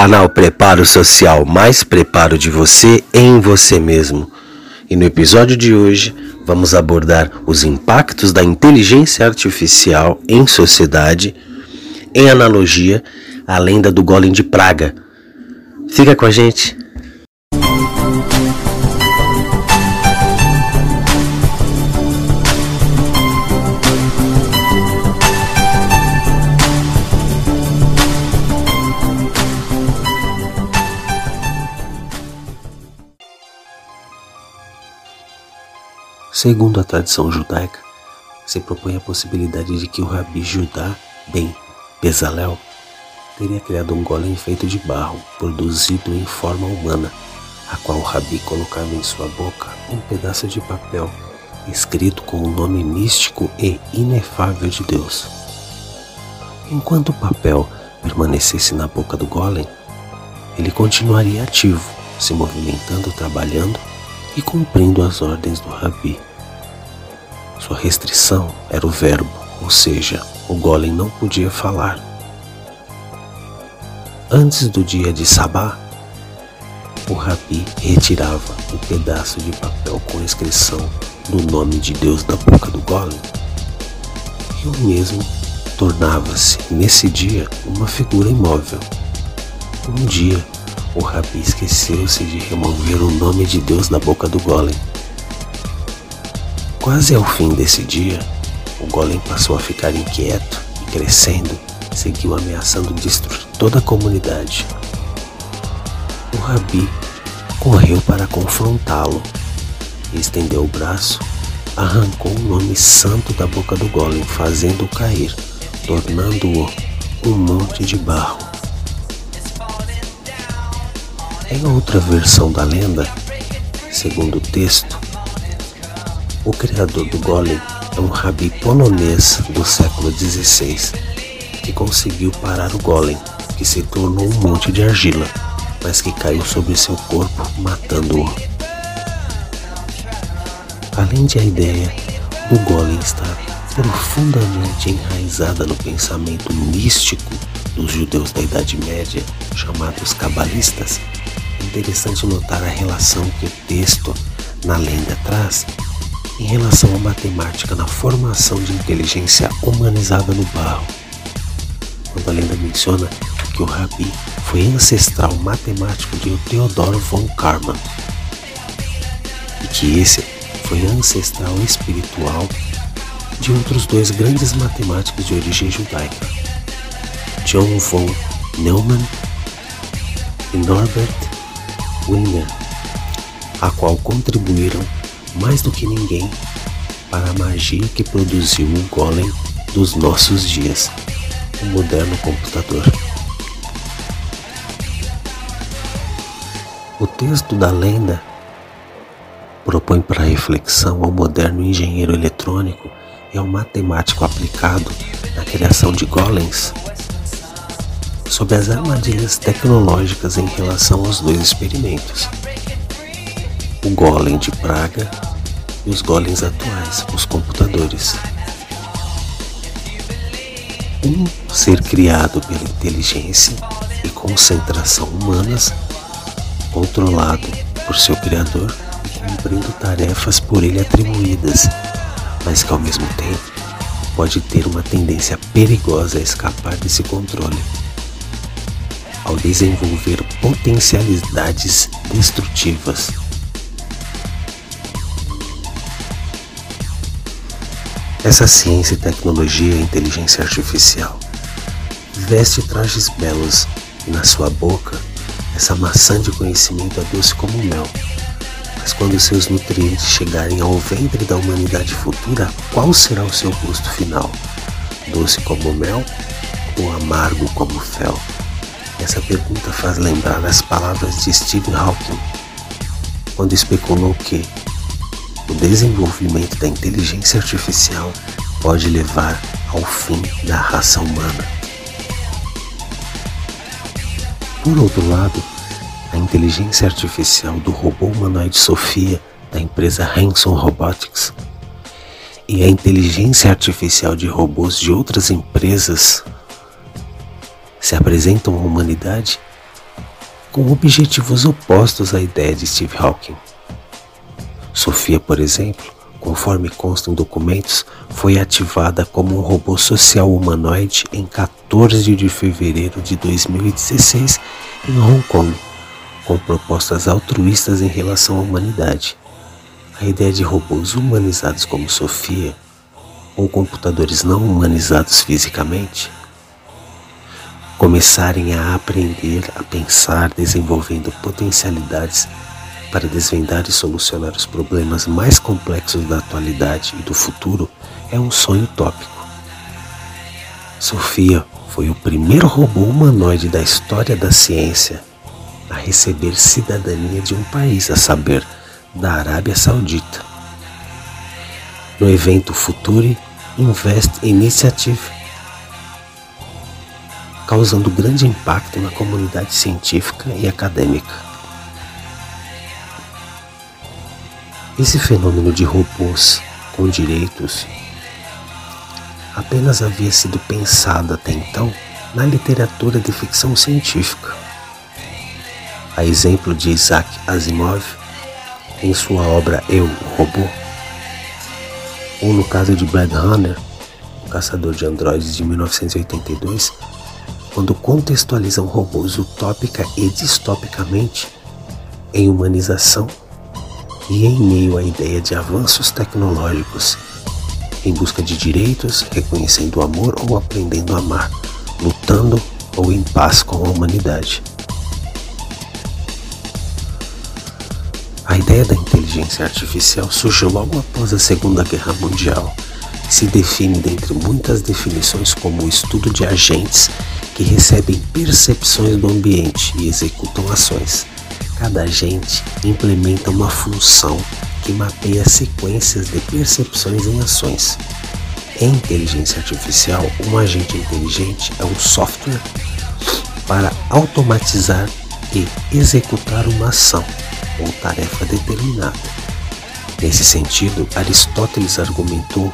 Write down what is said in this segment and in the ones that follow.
Canal Preparo Social, mais preparo de você em você mesmo. E no episódio de hoje vamos abordar os impactos da inteligência artificial em sociedade, em analogia à lenda do Golem de Praga. Fica com a gente! Segundo a tradição judaica, se propõe a possibilidade de que o Rabi Judá Ben Bezalel teria criado um golem feito de barro, produzido em forma humana, a qual o Rabi colocava em sua boca um pedaço de papel escrito com o nome místico e inefável de Deus. Enquanto o papel permanecesse na boca do golem, ele continuaria ativo, se movimentando, trabalhando e cumprindo as ordens do Rabi. Sua restrição era o verbo, ou seja, o golem não podia falar. Antes do dia de Sabá, o Rabi retirava um pedaço de papel com a inscrição do nome de Deus da boca do golem, e o mesmo tornava-se, nesse dia, uma figura imóvel. Um dia, o Rabi esqueceu-se de remover o nome de Deus da boca do golem. Quase ao fim desse dia, o golem passou a ficar inquieto e crescendo, seguiu ameaçando destruir toda a comunidade. O Rabi correu para confrontá-lo e estendeu o braço, arrancou o nome santo da boca do golem, fazendo-o cair, tornando-o um monte de barro. Em outra versão da lenda, segundo o texto, o criador do golem é um rabi polonês do século XVI que conseguiu parar o golem, que se tornou um monte de argila, mas que caiu sobre seu corpo, matando-o. Além de a ideia do golem estar profundamente enraizada no pensamento místico dos judeus da Idade Média, chamados cabalistas, interessante notar a relação que o texto na lenda traz em relação à matemática na formação de inteligência humanizada no barro. Quando a lenda menciona que o Rabi foi ancestral matemático de Theodor von Karman e que esse foi ancestral espiritual de outros dois grandes matemáticos de origem judaica, John von Neumann e Norbert Winger, a qual contribuíram mais do que ninguém para a magia que produziu o golem dos nossos dias, o moderno computador. O texto da lenda propõe para reflexão ao moderno engenheiro eletrônico e ao matemático aplicado na criação de golems sobre as armadilhas tecnológicas em relação aos dois experimentos. O golem de praga e os golems atuais, os computadores. Um ser criado pela inteligência e concentração humanas, controlado por seu criador e cumprindo tarefas por ele atribuídas, mas que ao mesmo tempo pode ter uma tendência perigosa a escapar desse controle ao desenvolver potencialidades destrutivas. Essa ciência e tecnologia e inteligência artificial veste trajes belos e na sua boca essa maçã de conhecimento é doce como mel. Mas quando seus nutrientes chegarem ao ventre da humanidade futura, qual será o seu gosto final? Doce como mel ou amargo como fel? Essa pergunta faz lembrar as palavras de Stephen Hawking, quando especulou que o desenvolvimento da inteligência artificial pode levar ao fim da raça humana. Por outro lado, a inteligência artificial do robô humanoide Sofia da empresa Hanson Robotics e a inteligência artificial de robôs de outras empresas se apresentam à humanidade com objetivos opostos à ideia de Steve Hawking. Sofia, por exemplo, conforme consta em documentos, foi ativada como um robô social humanoide em 14 de fevereiro de 2016 em Hong Kong, com propostas altruístas em relação à humanidade. A ideia de robôs humanizados como Sofia, ou computadores não humanizados fisicamente, começarem a aprender a pensar, desenvolvendo potencialidades para desvendar e solucionar os problemas mais complexos da atualidade e do futuro é um sonho utópico. Sofia foi o primeiro robô humanoide da história da ciência a receber cidadania de um país, a saber, da Arábia Saudita. No evento Future Invest Initiative, causando grande impacto na comunidade científica e acadêmica. Esse fenômeno de robôs com direitos apenas havia sido pensado até então na literatura de ficção científica. A exemplo de Isaac Asimov em sua obra Eu, o Robô, ou no caso de Brad Hunter, o Caçador de Androides de 1982, quando contextualizam robôs utópica e distopicamente em humanização e em meio à ideia de avanços tecnológicos, em busca de direitos, reconhecendo o amor ou aprendendo a amar, lutando ou em paz com a humanidade. A ideia da inteligência artificial surgiu logo após a Segunda Guerra Mundial se define dentre muitas definições como o estudo de agentes que recebem percepções do ambiente e executam ações. Cada agente implementa uma função que mapeia sequências de percepções em ações. Em inteligência artificial, um agente inteligente é um software para automatizar e executar uma ação ou tarefa determinada. Nesse sentido, Aristóteles argumentou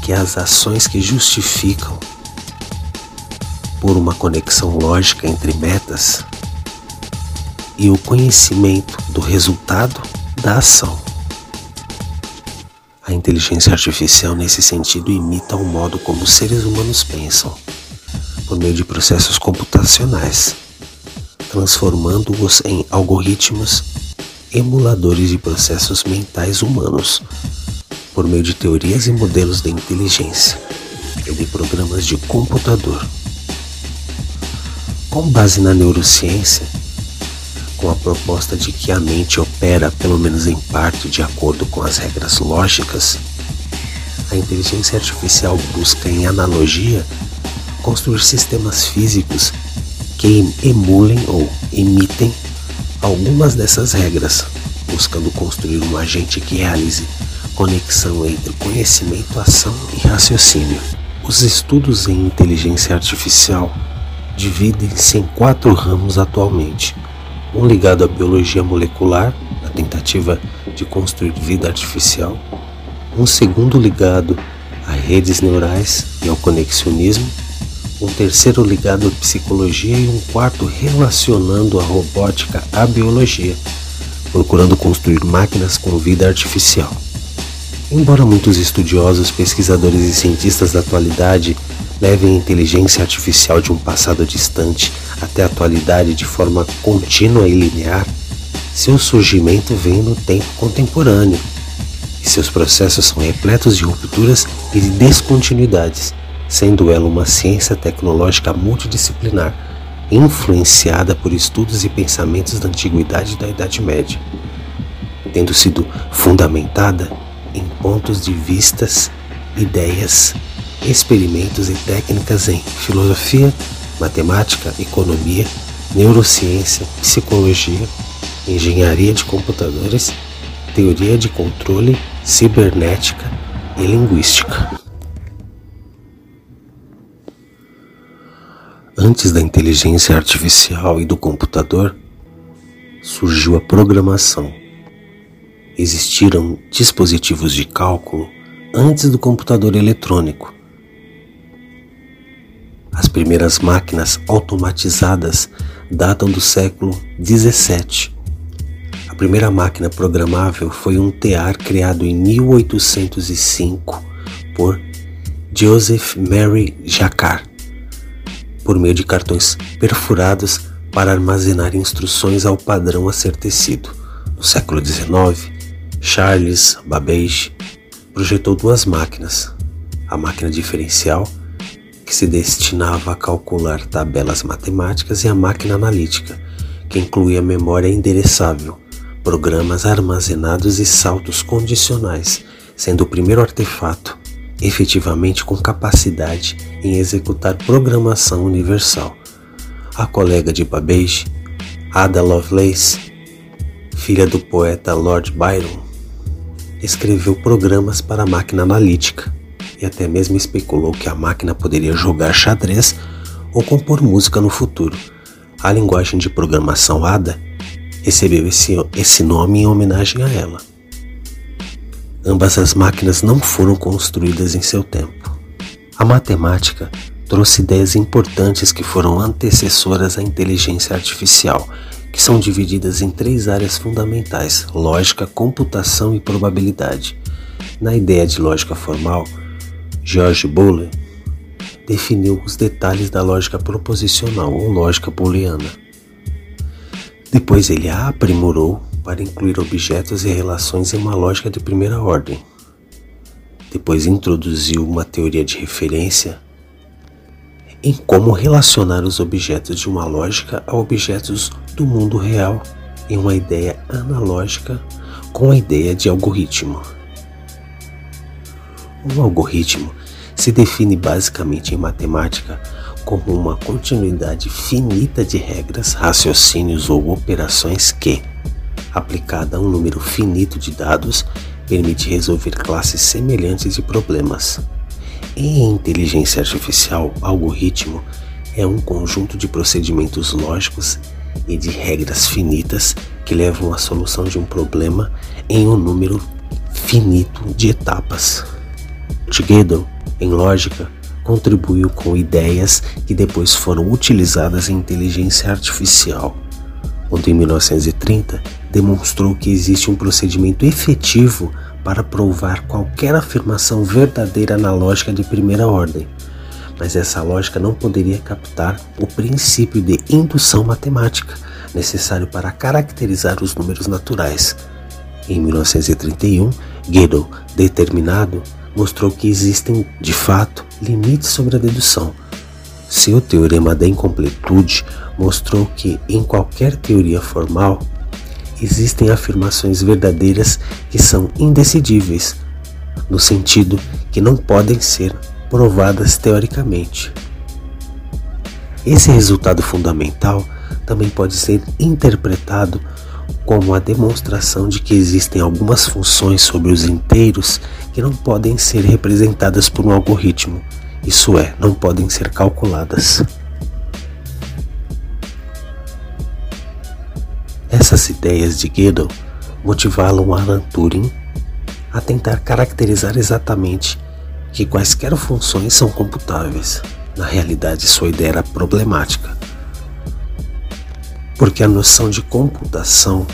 que as ações que justificam por uma conexão lógica entre metas e o conhecimento do resultado da ação. A inteligência artificial, nesse sentido, imita o modo como os seres humanos pensam, por meio de processos computacionais, transformando-os em algoritmos emuladores de processos mentais humanos, por meio de teorias e modelos de inteligência e de programas de computador. Com base na neurociência, com a proposta de que a mente opera, pelo menos em parte, de acordo com as regras lógicas, a inteligência artificial busca, em analogia, construir sistemas físicos que emulem ou imitem algumas dessas regras, buscando construir um agente que realize conexão entre conhecimento, ação e raciocínio. Os estudos em inteligência artificial dividem-se em quatro ramos atualmente um ligado à biologia molecular, na tentativa de construir vida artificial, um segundo ligado a redes neurais e ao conexionismo, um terceiro ligado à psicologia e um quarto relacionando a robótica à biologia, procurando construir máquinas com vida artificial. Embora muitos estudiosos, pesquisadores e cientistas da atualidade levem a inteligência artificial de um passado distante até a atualidade de forma contínua e linear, seu surgimento vem no tempo contemporâneo e seus processos são repletos de rupturas e de descontinuidades, sendo ela uma ciência tecnológica multidisciplinar, influenciada por estudos e pensamentos da antiguidade e da Idade Média, tendo sido fundamentada em pontos de vistas, ideias, experimentos e técnicas em filosofia, matemática, economia, neurociência, psicologia, engenharia de computadores, teoria de controle, cibernética e linguística. Antes da inteligência artificial e do computador, surgiu a programação. Existiram dispositivos de cálculo antes do computador eletrônico as primeiras máquinas automatizadas datam do século 17. A primeira máquina programável foi um tear criado em 1805 por Joseph Mary Jacquard, por meio de cartões perfurados para armazenar instruções ao padrão a ser tecido. No século XIX, Charles Babbage projetou duas máquinas, a máquina diferencial, que se destinava a calcular tabelas matemáticas, e a máquina analítica, que incluía memória endereçável, programas armazenados e saltos condicionais, sendo o primeiro artefato efetivamente com capacidade em executar programação universal. A colega de Babbage, Ada Lovelace, filha do poeta Lord Byron, escreveu programas para a máquina analítica e até mesmo especulou que a máquina poderia jogar xadrez ou compor música no futuro. A linguagem de programação ADA recebeu esse, esse nome em homenagem a ela. Ambas as máquinas não foram construídas em seu tempo. A matemática trouxe ideias importantes que foram antecessoras à inteligência artificial que são divididas em três áreas fundamentais: lógica, computação e probabilidade. Na ideia de lógica formal, George Boole definiu os detalhes da lógica proposicional ou lógica booleana. Depois ele a aprimorou para incluir objetos e relações em uma lógica de primeira ordem. Depois introduziu uma teoria de referência em como relacionar os objetos de uma lógica a objetos do mundo real em uma ideia analógica com a ideia de algoritmo. Um algoritmo se define basicamente em matemática como uma continuidade finita de regras, raciocínios ou operações que, aplicada a um número finito de dados, permite resolver classes semelhantes de problemas. Em inteligência artificial, algoritmo é um conjunto de procedimentos lógicos e de regras finitas que levam à solução de um problema em um número finito de etapas. Gödel, em lógica, contribuiu com ideias que depois foram utilizadas em inteligência artificial, onde em 1930 demonstrou que existe um procedimento efetivo para provar qualquer afirmação verdadeira na lógica de primeira ordem, mas essa lógica não poderia captar o princípio de indução matemática necessário para caracterizar os números naturais. Em 1931, Gödel, determinado, mostrou que existem, de fato, limites sobre a dedução. Seu teorema da incompletude mostrou que, em qualquer teoria formal, existem afirmações verdadeiras que são indecidíveis, no sentido que não podem ser provadas teoricamente. Esse resultado fundamental também pode ser interpretado como a demonstração de que existem algumas funções sobre os inteiros que não podem ser representadas por um algoritmo, isso é, não podem ser calculadas. Essas ideias de Gödel motivaram Alan Turing a tentar caracterizar exatamente que quaisquer funções são computáveis. Na realidade, sua ideia era problemática, porque a noção de computação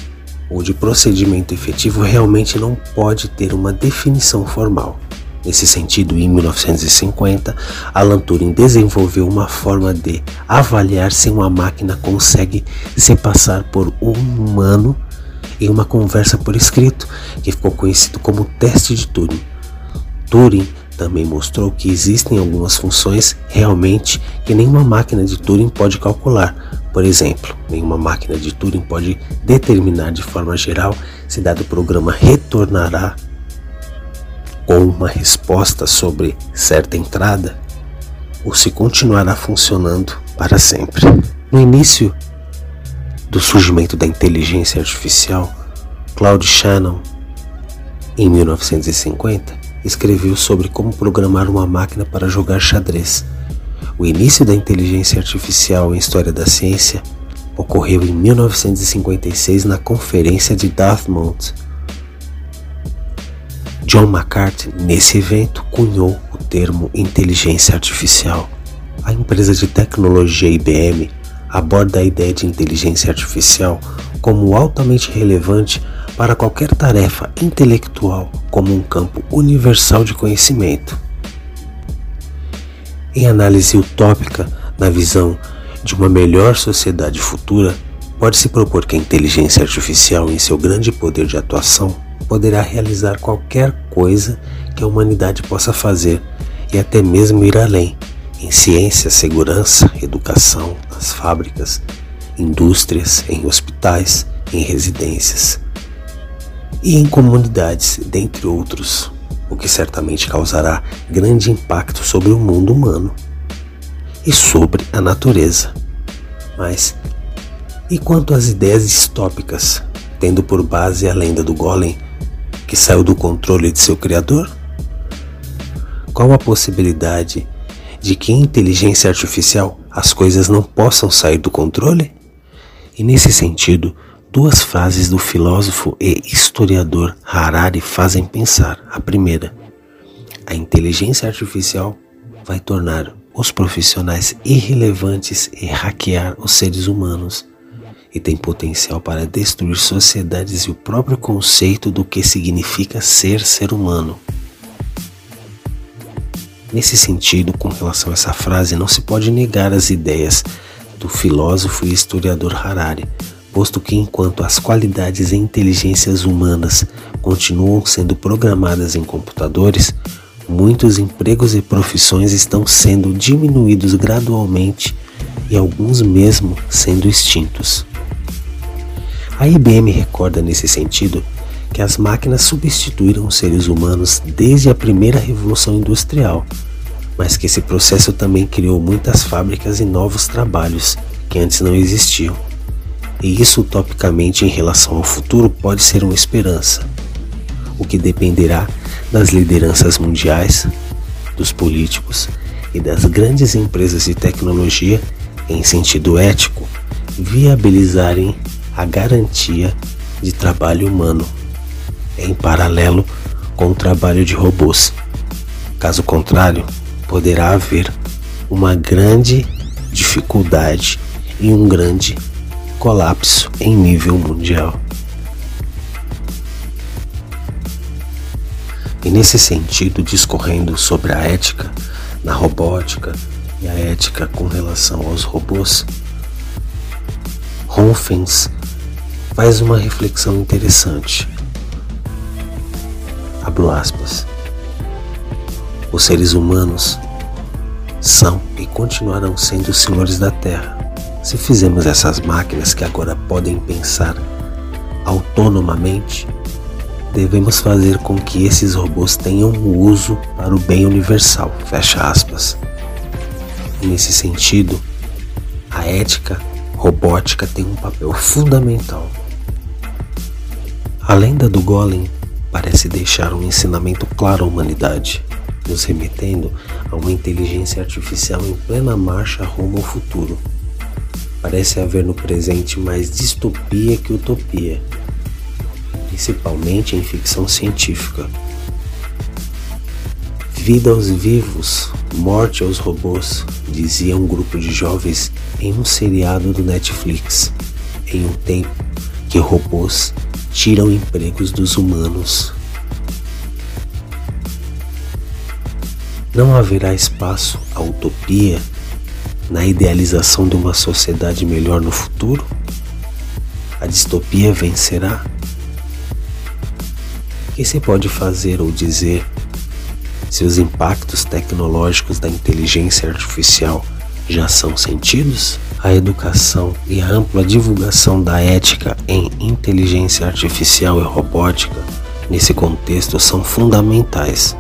ou de procedimento efetivo realmente não pode ter uma definição formal. Nesse sentido, em 1950, Alan Turing desenvolveu uma forma de avaliar se uma máquina consegue se passar por um humano em uma conversa por escrito, que ficou conhecido como teste de Turing. Turing também mostrou que existem algumas funções realmente que nenhuma máquina de Turing pode calcular. Por exemplo, nenhuma máquina de Turing pode determinar de forma geral se dado programa retornará com uma resposta sobre certa entrada ou se continuará funcionando para sempre. No início do surgimento da inteligência artificial, Claude Shannon, em 1950, escreveu sobre como programar uma máquina para jogar xadrez. O início da inteligência artificial em história da ciência ocorreu em 1956 na Conferência de Dartmouth, John McCarthy, nesse evento, cunhou o termo inteligência artificial. A empresa de tecnologia IBM aborda a ideia de inteligência artificial como altamente relevante para qualquer tarefa intelectual como um campo universal de conhecimento. Em análise utópica, na visão de uma melhor sociedade futura, pode-se propor que a inteligência artificial, em seu grande poder de atuação, poderá realizar qualquer coisa que a humanidade possa fazer e até mesmo ir além em ciência, segurança, educação, nas fábricas, indústrias, em hospitais, em residências e em comunidades, dentre outros, o que certamente causará grande impacto sobre o mundo humano e sobre a natureza. Mas e quanto às ideias distópicas, tendo por base a lenda do Golem, que saiu do controle de seu criador? Qual a possibilidade de que em inteligência artificial as coisas não possam sair do controle? E nesse sentido, duas frases do filósofo e historiador Harari fazem pensar. A primeira, a inteligência artificial vai tornar os profissionais irrelevantes e hackear os seres humanos e tem potencial para destruir sociedades e o próprio conceito do que significa ser ser humano. Nesse sentido, com relação a essa frase, não se pode negar as ideias do filósofo e historiador Harari, posto que enquanto as qualidades e inteligências humanas continuam sendo programadas em computadores, muitos empregos e profissões estão sendo diminuídos gradualmente e alguns mesmo sendo extintos. A IBM recorda nesse sentido que as máquinas substituíram os seres humanos desde a primeira revolução industrial, mas que esse processo também criou muitas fábricas e novos trabalhos que antes não existiam. E isso utopicamente em relação ao futuro pode ser uma esperança, o que dependerá das lideranças mundiais, dos políticos e das grandes empresas de tecnologia em sentido ético viabilizarem a garantia de trabalho humano em paralelo com o trabalho de robôs. Caso contrário, poderá haver uma grande dificuldade e um grande colapso em nível mundial. E nesse sentido, discorrendo sobre a ética na robótica e a ética com relação aos robôs, Ronfens faz uma reflexão interessante. Abro aspas. Os seres humanos são e continuarão sendo os senhores da Terra. Se fizermos essas máquinas que agora podem pensar autonomamente, devemos fazer com que esses robôs tenham um uso para o bem universal. Fecha aspas. Nesse sentido, a ética robótica tem um papel fundamental a lenda do Golem parece deixar um ensinamento claro à humanidade, nos remetendo a uma inteligência artificial em plena marcha rumo ao futuro. Parece haver no presente mais distopia que utopia, principalmente em ficção científica. Vida aos vivos, morte aos robôs, dizia um grupo de jovens em um seriado do Netflix, em um tempo que robôs tiram empregos dos humanos. Não haverá espaço à utopia na idealização de uma sociedade melhor no futuro? A distopia vencerá? O que se pode fazer ou dizer se os impactos tecnológicos da inteligência artificial já são sentidos? a educação e a ampla divulgação da ética em inteligência artificial e robótica nesse contexto são fundamentais.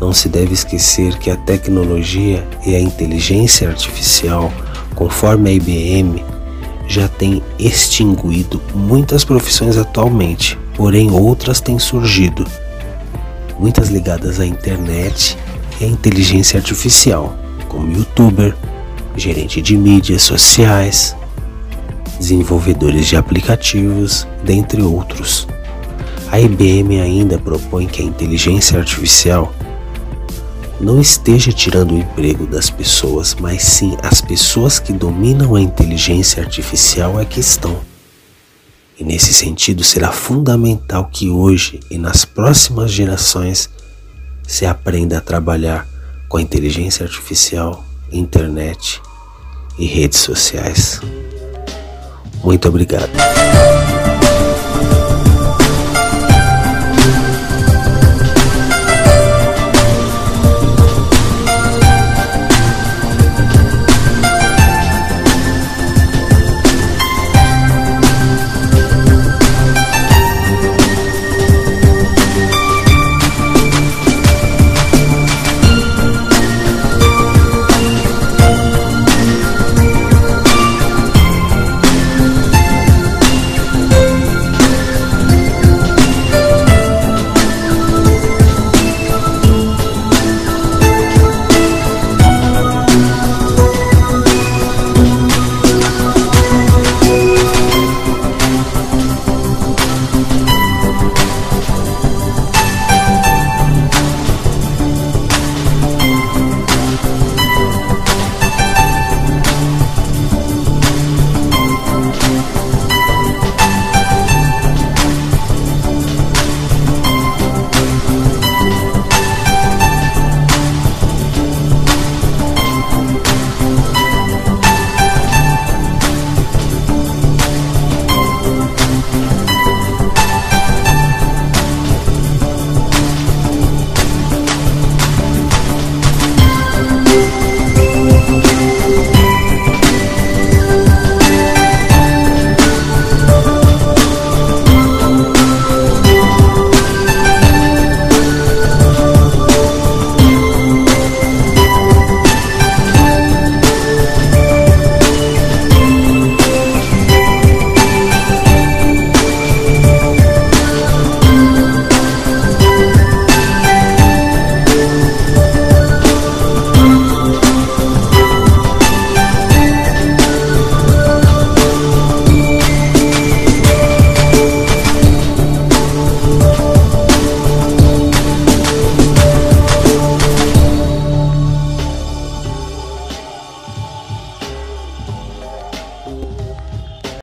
Não se deve esquecer que a tecnologia e a inteligência artificial, conforme a IBM, já tem extinguido muitas profissões atualmente, porém outras têm surgido, muitas ligadas à internet e à inteligência artificial, como youtuber, gerente de mídias sociais, desenvolvedores de aplicativos, dentre outros. A IBM ainda propõe que a inteligência artificial não esteja tirando o emprego das pessoas, mas sim as pessoas que dominam a inteligência artificial é que estão. E nesse sentido será fundamental que hoje e nas próximas gerações se aprenda a trabalhar com a inteligência artificial, internet e redes sociais. Muito obrigado.